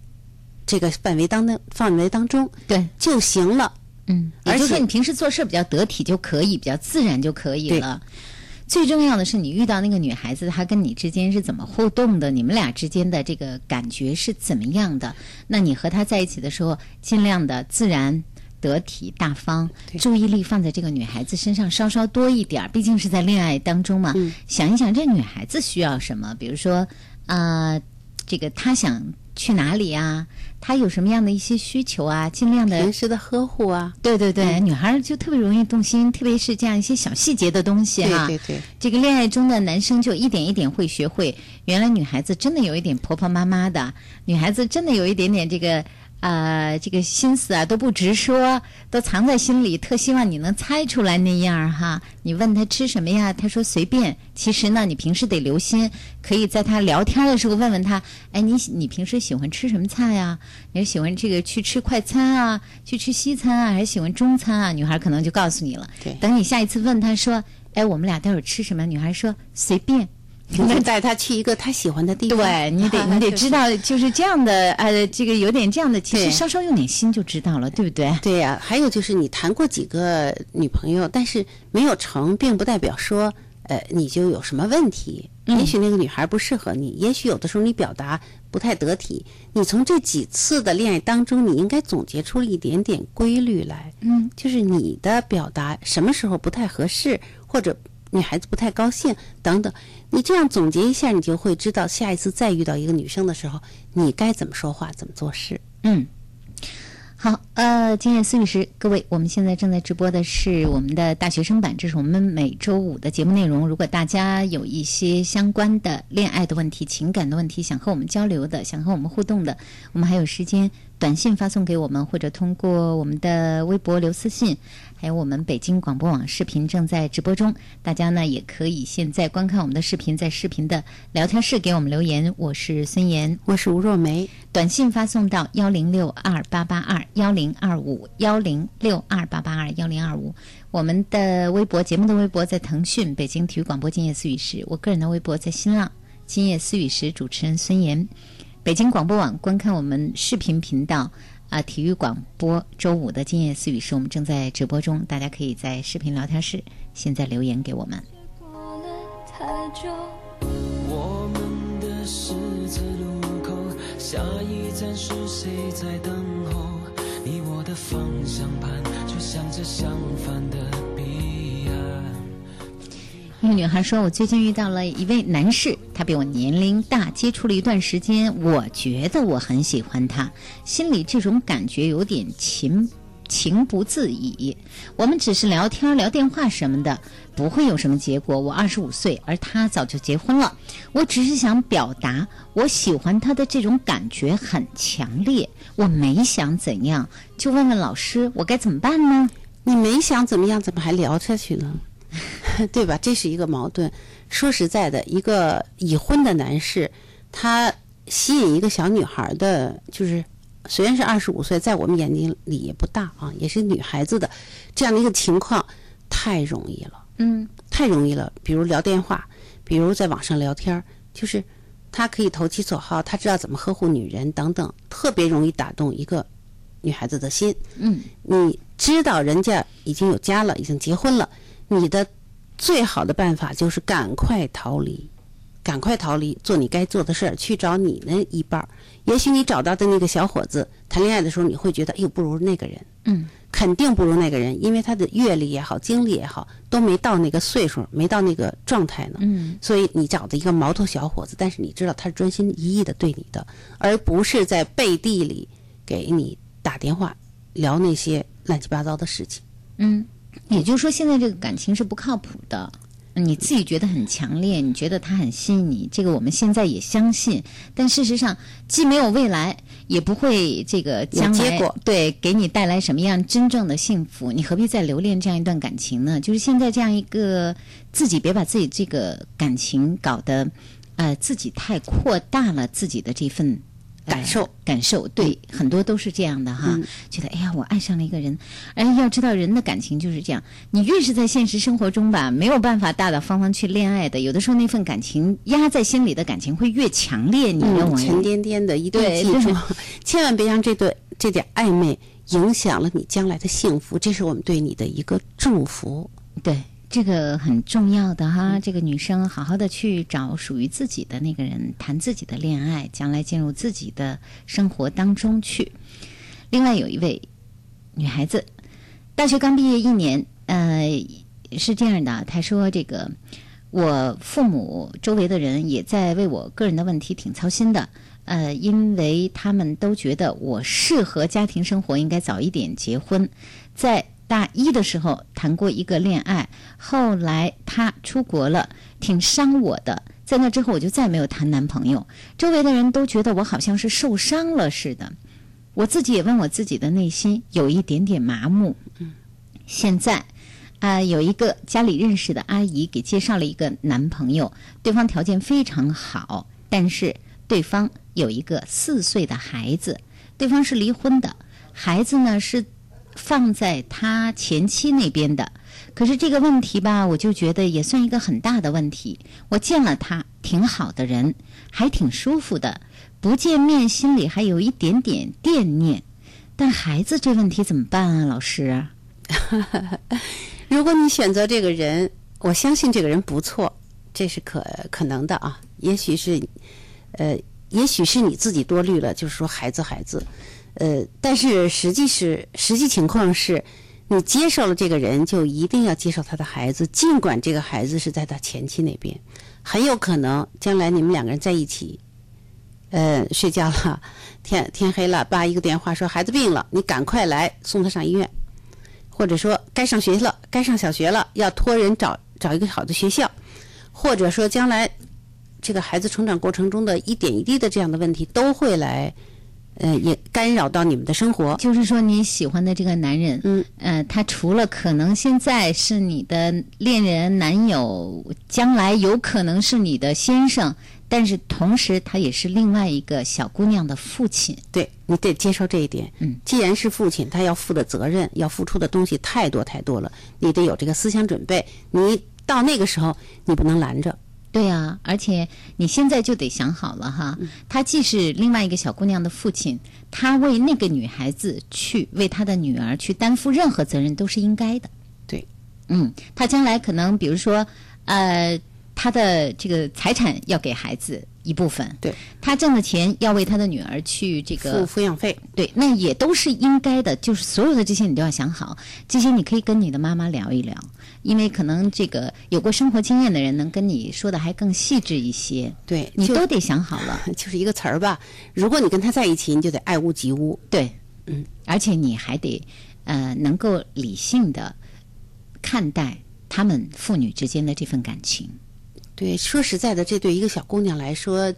这个范围当的范围当中，对就行了。嗯，也就是说你平时做事比较得体就可以，比较自然就可以了。最重要的是，你遇到那个女孩子，她跟你之间是怎么互动的？你们俩之间的这个感觉是怎么样的？那你和她在一起的时候，尽量的自然、得体、大方，注意力放在这个女孩子身上稍稍多一点。毕竟是在恋爱当中嘛，想一想这女孩子需要什么，比如说啊，这个她想去哪里啊？他有什么样的一些需求啊？尽量的平时的呵护啊，对对对，女孩就特别容易动心，特别是这样一些小细节的东西哈。对对对，这个恋爱中的男生就一点一点会学会，原来女孩子真的有一点婆婆妈妈的，女孩子真的有一点点这个啊，这个心思啊都不直说，都藏在心里，特希望你能猜出来那样哈。你问他吃什么呀？他说随便。其实呢，你平时得留心，可以在他聊天的时候问问他，哎，你你平时喜欢吃什么菜呀？你是喜欢这个去吃快餐啊，去吃西餐啊，还是喜欢中餐啊？女孩可能就告诉你了。对，等你下一次问他说，哎，我们俩待会儿吃什么？女孩说随便。你带他去一个他喜欢的地方，对你得 (laughs) 你得知道，就是这样的呃，这个有点这样的，其实稍稍用点心就知道了，对不对？对呀，还有就是你谈过几个女朋友，但是没有成，并不代表说呃你就有什么问题。嗯也许那个女孩不适合你，也许有的时候你表达不太得体。你从这几次的恋爱当中，你应该总结出一点点规律来。嗯，就是你的表达什么时候不太合适，或者。女孩子不太高兴，等等，你这样总结一下，你就会知道下一次再遇到一个女生的时候，你该怎么说话，怎么做事。嗯，好，呃，今夜思雨时，各位，我们现在正在直播的是我们的大学生版，这是我们每周五的节目内容。如果大家有一些相关的恋爱的问题、情感的问题，想和我们交流的，想和我们互动的，我们还有时间。短信发送给我们，或者通过我们的微博留私信，还有我们北京广播网视频正在直播中，大家呢也可以现在观看我们的视频，在视频的聊天室给我们留言。我是孙岩，我是吴若梅。短信发送到幺零六二八八二幺零二五幺零六二八八二幺零二五。我们的微博节目的微博在腾讯北京体育广播今夜思语时，我个人的微博在新浪今夜思语时，主持人孙岩。北京广播网观看我们视频频道啊，体育广播周五的今夜思语是我们正在直播中，大家可以在视频聊天室现在留言给我们。我们的十字路口，下一站是谁在等候？你我的方向盘却向着相反的。一个女孩说：“我最近遇到了一位男士，他比我年龄大，接触了一段时间，我觉得我很喜欢他，心里这种感觉有点情情不自已。我们只是聊天、聊电话什么的，不会有什么结果。我二十五岁，而他早就结婚了。我只是想表达我喜欢他的这种感觉很强烈，我没想怎样，就问问老师，我该怎么办呢？你没想怎么样，怎么还聊下去呢？”对吧？这是一个矛盾。说实在的，一个已婚的男士，他吸引一个小女孩的，就是虽然是二十五岁，在我们眼睛里也不大啊，也是女孩子的这样的一个情况，太容易了。嗯，太容易了。比如聊电话，比如在网上聊天，就是他可以投其所好，他知道怎么呵护女人等等，特别容易打动一个女孩子的心。嗯，你知道人家已经有家了，已经结婚了。你的最好的办法就是赶快逃离，赶快逃离，做你该做的事儿，去找你那一半儿。也许你找到的那个小伙子谈恋爱的时候，你会觉得，哎呦，不如那个人，嗯，肯定不如那个人，因为他的阅历也好，经历也好，都没到那个岁数，没到那个状态呢。嗯，所以你找的一个毛头小伙子，但是你知道他是专心一意的对你的，而不是在背地里给你打电话聊那些乱七八糟的事情。嗯。也就是说，现在这个感情是不靠谱的。你自己觉得很强烈，你觉得他很吸引你，这个我们现在也相信。但事实上，既没有未来，也不会这个将来对给你带来什么样真正的幸福。你何必再留恋这样一段感情呢？就是现在这样一个自己，别把自己这个感情搞得呃自己太扩大了自己的这份。感受，感受，对，很多都是这样的哈。觉得哎呀，我爱上了一个人，哎，要知道人的感情就是这样。你越是在现实生活中吧，没有办法大大方方去恋爱的，有的时候那份感情压在心里的感情会越强烈。你认为？沉甸甸的，一定记住，千万别让这对这点暧昧影响了你将来的幸福。这是我们对你的一个祝福。对。这个很重要的哈，这个女生好好的去找属于自己的那个人，谈自己的恋爱，将来进入自己的生活当中去。另外有一位女孩子，大学刚毕业一年，呃，是这样的，她说这个我父母周围的人也在为我个人的问题挺操心的，呃，因为他们都觉得我适合家庭生活，应该早一点结婚，在。大一的时候谈过一个恋爱，后来他出国了，挺伤我的。在那之后，我就再没有谈男朋友。周围的人都觉得我好像是受伤了似的，我自己也问我自己的内心，有一点点麻木。现在，啊，有一个家里认识的阿姨给介绍了一个男朋友，对方条件非常好，但是对方有一个四岁的孩子，对方是离婚的，孩子呢是。放在他前妻那边的，可是这个问题吧，我就觉得也算一个很大的问题。我见了他，挺好的人，还挺舒服的，不见面心里还有一点点惦念。但孩子这问题怎么办啊，老师？(laughs) 如果你选择这个人，我相信这个人不错，这是可可能的啊。也许是，呃，也许是你自己多虑了，就是说孩子，孩子。呃，但是实际是实际情况是，你接受了这个人，就一定要接受他的孩子，尽管这个孩子是在他前妻那边，很有可能将来你们两个人在一起，呃，睡觉了，天天黑了，爸一个电话说孩子病了，你赶快来送他上医院，或者说该上学了，该上小学了，要托人找找一个好的学校，或者说将来这个孩子成长过程中的一点一滴的这样的问题都会来。呃，也干扰到你们的生活。就是说，你喜欢的这个男人，嗯，呃，他除了可能现在是你的恋人、男友，将来有可能是你的先生，但是同时他也是另外一个小姑娘的父亲。对你得接受这一点。嗯，既然是父亲，他要负的责任、要付出的东西太多太多了，你得有这个思想准备。你到那个时候，你不能拦着。对呀、而且你现在就得想好了哈，他既是另外一个小姑娘的父亲，他为那个女孩子去为他的女儿去担负任何责任都是应该的。对，嗯，他将来可能比如说，呃，他的这个财产要给孩子一部分，对他挣的钱要为他的女儿去这个付抚养费，对，那也都是应该的。就是所有的这些你都要想好，这些你可以跟你的妈妈聊一聊，因为可能这个有过生活经验的人能跟你说的还更细致一些。对，你都得想好了。(laughs) 就是一个词儿吧。如果你跟他在一起，你就得爱屋及乌。对，嗯，而且你还得呃能够理性的看待他们父女之间的这份感情。对，说实在的，这对一个小姑娘来说，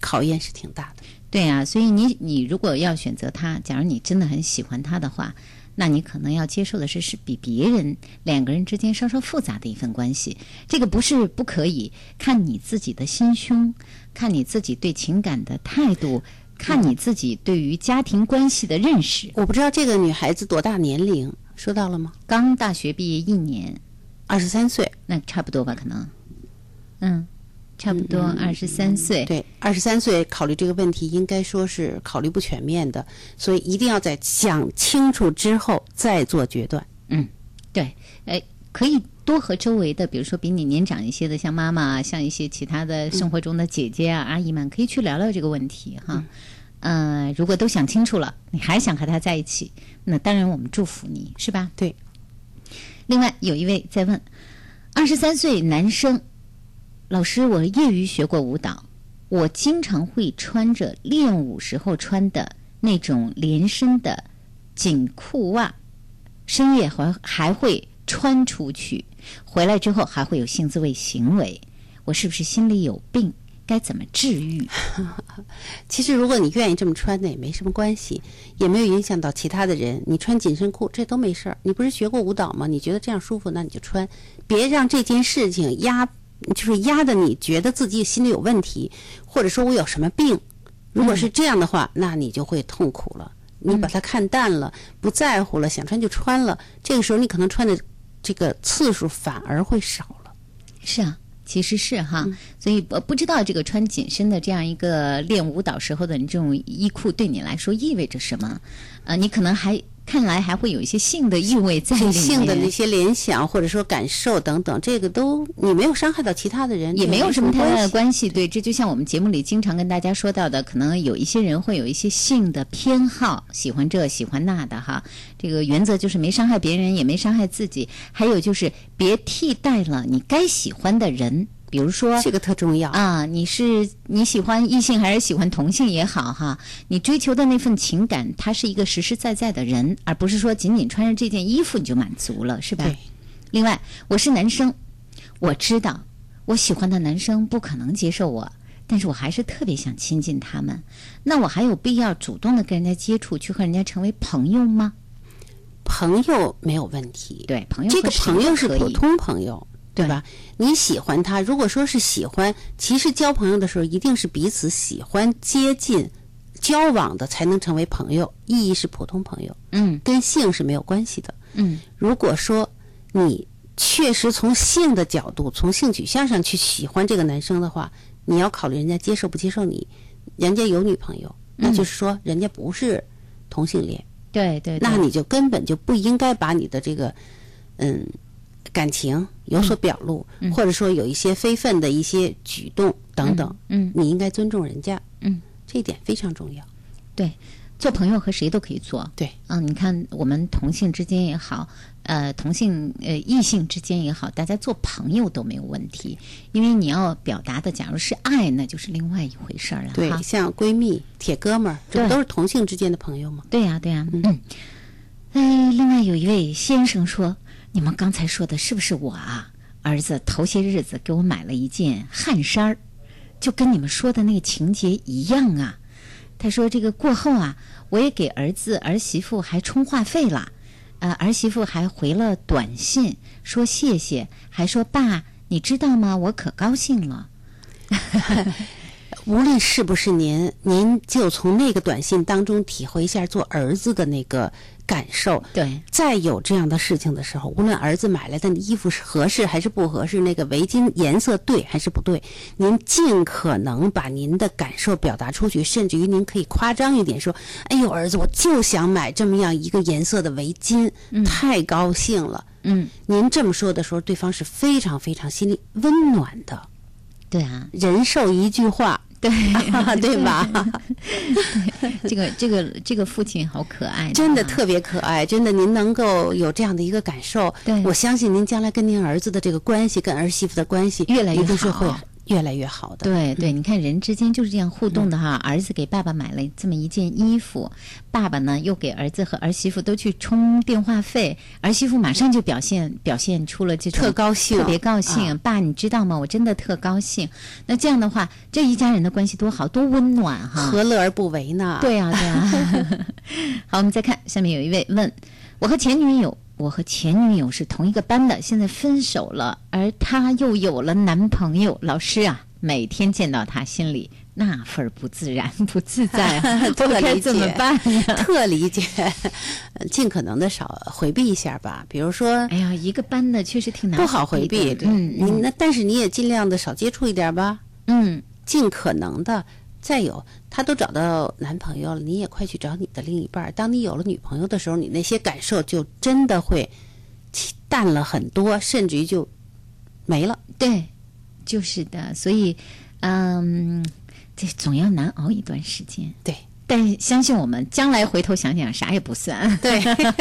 考验是挺大的。对啊，所以你你如果要选择他，假如你真的很喜欢他的话，那你可能要接受的是是比别人两个人之间稍稍复杂的一份关系。这个不是不可以，看你自己的心胸，看你自己对情感的态度，看你自己对于家庭关系的认识。我不知道这个女孩子多大年龄，说到了吗？刚大学毕业一年，二十三岁，那差不多吧，可能，嗯，差不多二十三岁。对，二十三岁考虑这个问题，应该说是考虑不全面的，所以一定要在想清楚之后再做决断。嗯，对，哎，可以多和周围的，比如说比你年长一些的，像妈妈，像一些其他的生活中的姐姐啊、阿姨们，可以去聊聊这个问题哈。嗯、如果都想清楚了，你还想和他在一起，那当然我们祝福你，是吧？对。另外有一位在问，二十三岁男生，老师，我业余学过舞蹈，我经常会穿着练舞时候穿的那种连身的紧裤袜，深夜还还会穿出去，回来之后还会有性自慰行为，我是不是心里有病？该怎么治愈？(laughs) 其实，如果你愿意这么穿呢，也没什么关系，也没有影响到其他的人。你穿紧身裤这都没事儿。你不是学过舞蹈吗？你觉得这样舒服，那你就穿，别让这件事情压，就是压的你觉得自己心里有问题，或者说我有什么病。如果是这样的话，那你就会痛苦了。你把它看淡了，不在乎了，想穿就穿了。这个时候，你可能穿的这个次数反而会少了。是啊，其实是哈，所以不不知道这个穿紧身的这样一个练舞蹈时候的你这种衣裤对你来说意味着什么？呃，你可能还看来还会有一些性的意味在里面，性的那些联想或者说感受等等，这个都你没有伤害到其他的人，也没有什么太大的。关系。对，这就像我们节目里经常跟大家说到的，可能有一些人会有一些性的偏好，喜欢这喜欢那的哈。这个原则就是没伤害别人，也没伤害自己。还有就是别替代了你该喜欢的人。比如说，这个特重要啊！你是你喜欢异性还是喜欢同性也好哈，你追求的那份情感，他是一个实实在在的人，而不是说仅仅穿上这件衣服你就满足了，是吧？对。另外，我是男生，我知道我喜欢的男生不可能接受我，但是我还是特别想亲近他们。那我还有必要主动的跟人家接触，去和人家成为朋友吗？朋友没有问题，对，朋友这个朋友是普通朋友。对吧？你喜欢他，如果说是喜欢，其实交朋友的时候一定是彼此喜欢、接近、交往的才能成为朋友，意义是普通朋友，嗯，跟性是没有关系的。嗯，如果说你确实从性的角度、从性取向上去喜欢这个男生的话，你要考虑人家接受不接受你，人家有女朋友，那就是说人家不是同性恋，对对，那你就根本就不应该把你的这个，嗯。感情有所表露，嗯、或者说有一些非分的一些举动等等，嗯，你应该尊重人家，嗯，这一点非常重要。对，做朋友和谁都可以做，对，嗯，你看我们同性之间也好，呃，同性呃异性之间也好，大家做朋友都没有问题，因为你要表达的，假如是爱，那就是另外一回事儿了。对，像闺蜜、铁哥们儿，这不都是同性之间的朋友吗？对呀、啊，对呀、啊，嗯。哎，另外有一位先生说。你们刚才说的是不是我啊？儿子头些日子给我买了一件汗衫儿，就跟你们说的那个情节一样啊。他说这个过后啊，我也给儿子儿媳妇还充话费了，呃，儿媳妇还回了短信说谢谢，还说爸，你知道吗？我可高兴了。(laughs) 无论是不是您，您就从那个短信当中体会一下做儿子的那个感受。对，再有这样的事情的时候，无论儿子买来的衣服是合适还是不合适，那个围巾颜色对还是不对，您尽可能把您的感受表达出去，甚至于您可以夸张一点说：“哎呦，儿子，我就想买这么样一个颜色的围巾，太高兴了。”嗯，您这么说的时候，对方是非常非常心里温暖的。对啊，人受一句话。对 (laughs) 对吧？(laughs) 这个这个这个父亲好可爱，真的特别可爱。真的，您能够有这样的一个感受，我相信您将来跟您儿子的这个关系，跟儿媳妇的关系，越来越好。越来越好的，对对，你看人之间就是这样互动的哈。儿子给爸爸买了这么一件衣服，爸爸呢又给儿子和儿媳妇都去充电话费，儿媳妇马上就表现表现出了这种特高兴，特别高兴。爸，你知道吗？我真的特高兴。那这样的话，这一家人的关系多好，多温暖哈，何乐而不为呢？对呀，对呀。(laughs) 好，我们再看下面有一位问：我和前女友。我和前女友是同一个班的，现在分手了，而她又有了男朋友。老师啊，每天见到她，心里那份不自然、不自在，(laughs) 特理解。怎么办？特理解，尽可能的少回避一下吧。比如说，哎呀，一个班的确实挺难，不好回避。嗯，你那但是你也尽量的少接触一点吧。嗯，尽可能的。再有，他都找到男朋友了，你也快去找你的另一半。当你有了女朋友的时候，你那些感受就真的会淡了很多，甚至于就没了。对，就是的。所以，嗯，这总要难熬一段时间。对，但相信我们将来回头想想，啥也不算。对，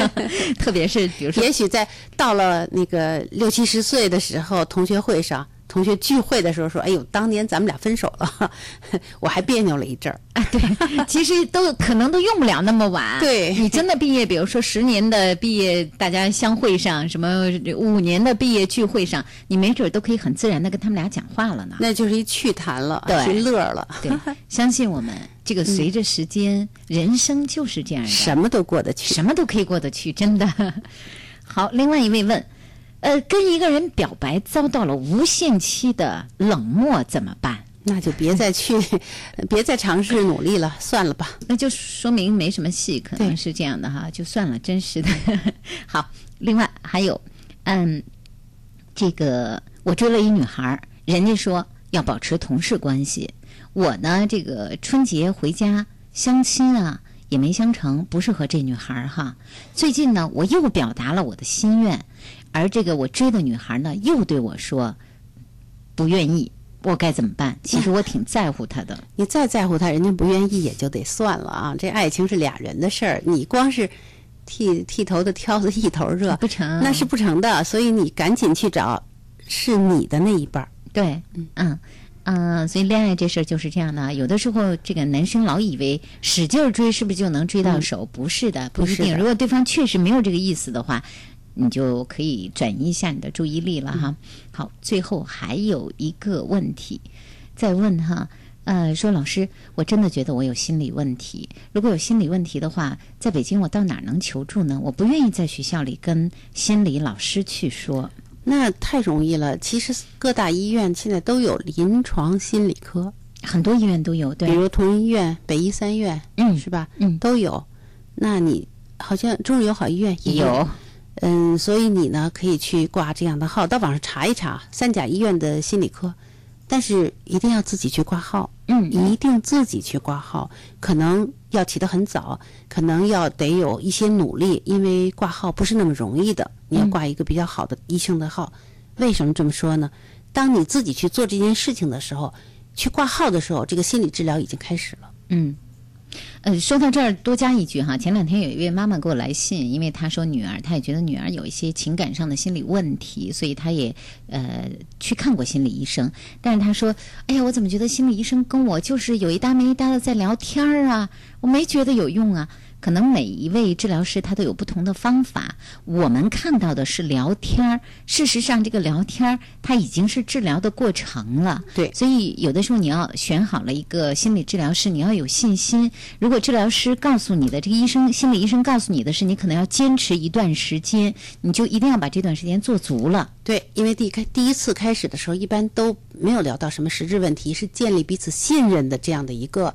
(laughs) 特别是比如说，也许在到了那个六七十岁的时候，同学会上。同学聚会的时候说：“哎呦，当年咱们俩分手了，(laughs) 我还别扭了一阵儿。”啊，对，(laughs) 其实都可能都用不了那么晚。对你真的毕业，比如说十年的毕业，大家相会上，什么五年的毕业聚会上，你没准都可以很自然的跟他们俩讲话了呢。那就是一趣谈了，对，乐了。对，相信我们，这个随着时间，人生就是这样的，什么都过得去，什么都可以过得去，真的。好，另外一位问。呃，跟一个人表白遭到了无限期的冷漠怎么办？那就别再去，(laughs) 别再尝试努力了，(laughs) 算了吧。那就说明没什么戏，可能是这样的哈，就算了，真实的。(laughs) 好，另外还有，嗯，这个我追了一女孩，人家说要保持同事关系，我呢，这个春节回家相亲啊也没相成，不是和这女孩哈。最近呢，我又表达了我的心愿。而这个我追的女孩呢，又对我说不愿意，我该怎么办？其实我挺在乎她的。你再在乎她，人家不愿意也就得算了啊。这爱情是俩人的事儿，你光是剃剃头的挑子一头热不成，那是不成的。所以你赶紧去找是你的那一半儿。对，嗯嗯，所以恋爱这事儿就是这样的。有的时候这个男生老以为使劲追是不是就能追到手？不是的，不一定。如果对方确实没有这个意思的话。你就可以转移一下你的注意力了哈。好，最后还有一个问题，再问哈，呃，说老师，我真的觉得我有心理问题。如果有心理问题的话，在北京我到哪能求助呢？我不愿意在学校里跟心理老师去说。那太容易了，其实各大医院现在都有临床心理科，很多医院都有，对，比如同仁医院、北医三院，嗯，是吧？嗯，都有。那你好像中日友好医院也有。嗯，所以你呢可以去挂这样的号，到网上查一查三甲医院的心理科，但是一定要自己去挂号，嗯，一定自己去挂号，可能要起得很早，可能要得有一些努力，因为挂号不是那么容易的，你要挂一个比较好的医生的号。为什么这么说呢？当你自己去做这件事情的时候，去挂号的时候，这个心理治疗已经开始了，嗯。呃，说到这儿多加一句哈，前两天有一位妈妈给我来信，因为她说女儿，她也觉得女儿有一些情感上的心理问题，所以她也呃去看过心理医生。但是她说，哎呀，我怎么觉得心理医生跟我就是有一搭没一搭的在聊天儿啊，我没觉得有用啊。可能每一位治疗师他都有不同的方法。我们看到的是聊天儿，事实上这个聊天儿它已经是治疗的过程了。对，所以有的时候你要选好了一个心理治疗师，你要有信心。如果治疗师告诉你的，这个医生心理医生告诉你的是，你可能要坚持一段时间，你就一定要把这段时间做足了。对，因为第一开第一次开始的时候，一般都没有聊到什么实质问题，是建立彼此信任的这样的一个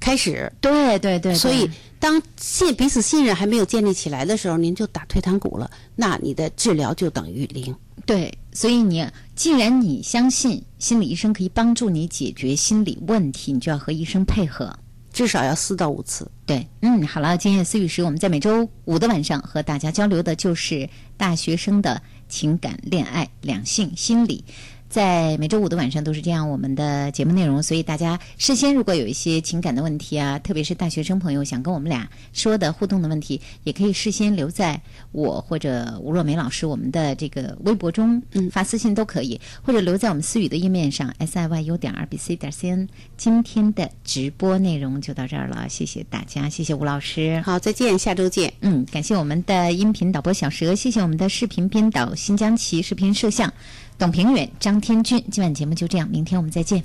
开始。对对对，所以当信彼此信任还没有建立起来的时候，您就打退堂鼓了，那你的治疗就等于零。对，所以你既然你相信心理医生可以帮助你解决心理问题，你就要和医生配合，至少要四到五次。对，嗯，好了，今夜思雨时，我们在每周五的晚上和大家交流的就是大学生的情感、恋爱、两性、心理。在每周五的晚上都是这样，我们的节目内容，所以大家事先如果有一些情感的问题啊，特别是大学生朋友想跟我们俩说的互动的问题，也可以事先留在我或者吴若梅老师我们的这个微博中，嗯，发私信都可以，或者留在我们思雨的页面上 s i y u 点 r b c 点 c n。今天的直播内容就到这儿了，谢谢大家，谢谢吴老师，好，再见，下周见。嗯，感谢我们的音频导播小蛇，谢谢我们的视频编导新疆旗视频摄像。董平远、张天俊，今晚节目就这样，明天我们再见。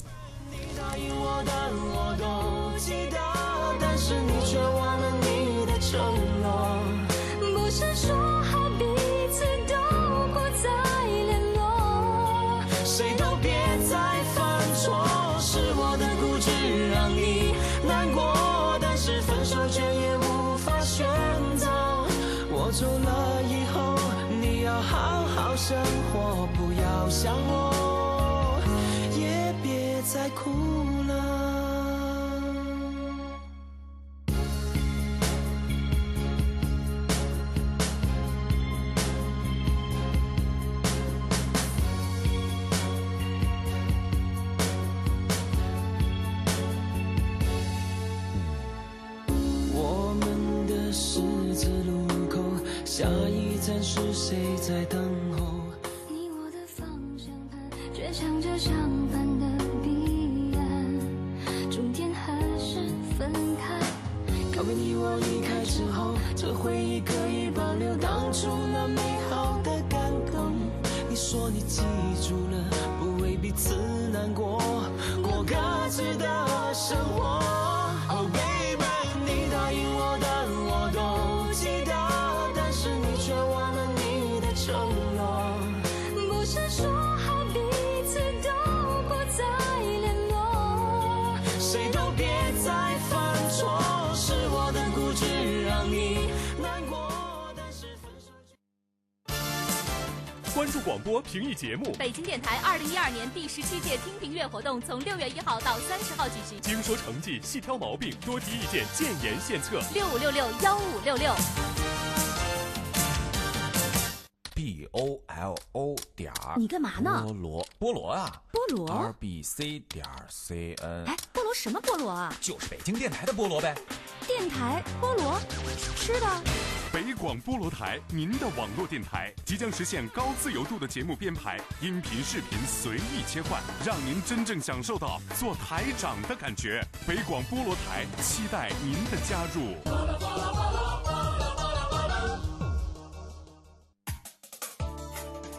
是谁在等候？你我的方向盘，却向着相反的彼岸，终点还是分开。告别你我离开之后，这回忆可以保留当初那美好的感动。你说你记住了，不为彼此难过，过各自的生活。关注广播评议节目，北京电台二零一二年第十七届听评月活动从六月一号到三十号举行，精说成绩，细挑毛病，多提意见，建言献策。六五六六幺五六六。B o l o 点儿，你干嘛呢菠萝，菠萝啊，菠萝 r b c 点儿 c n，哎，菠萝什么菠萝啊？就是北京电台的菠萝呗。电台菠萝，吃的。北广菠萝台，您的网络电台即将实现高自由度的节目编排，音频、视频随意切换，让您真正享受到做台长的感觉。北广菠萝台，期待您的加入。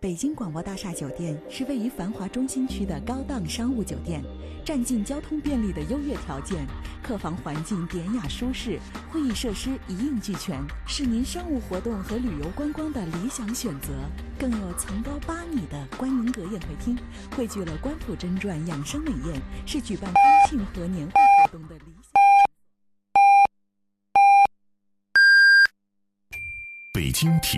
北京广播大厦酒店是位于繁华中心区的高档商务酒店，占尽交通便利的优越条件，客房环境典雅舒适，会议设施一应俱全，是您商务活动和旅游观光的理想选择。更有层高八米的观宁阁宴会厅，汇聚了官府真传养生美宴，是举办婚庆和年会活动的理想。北京体。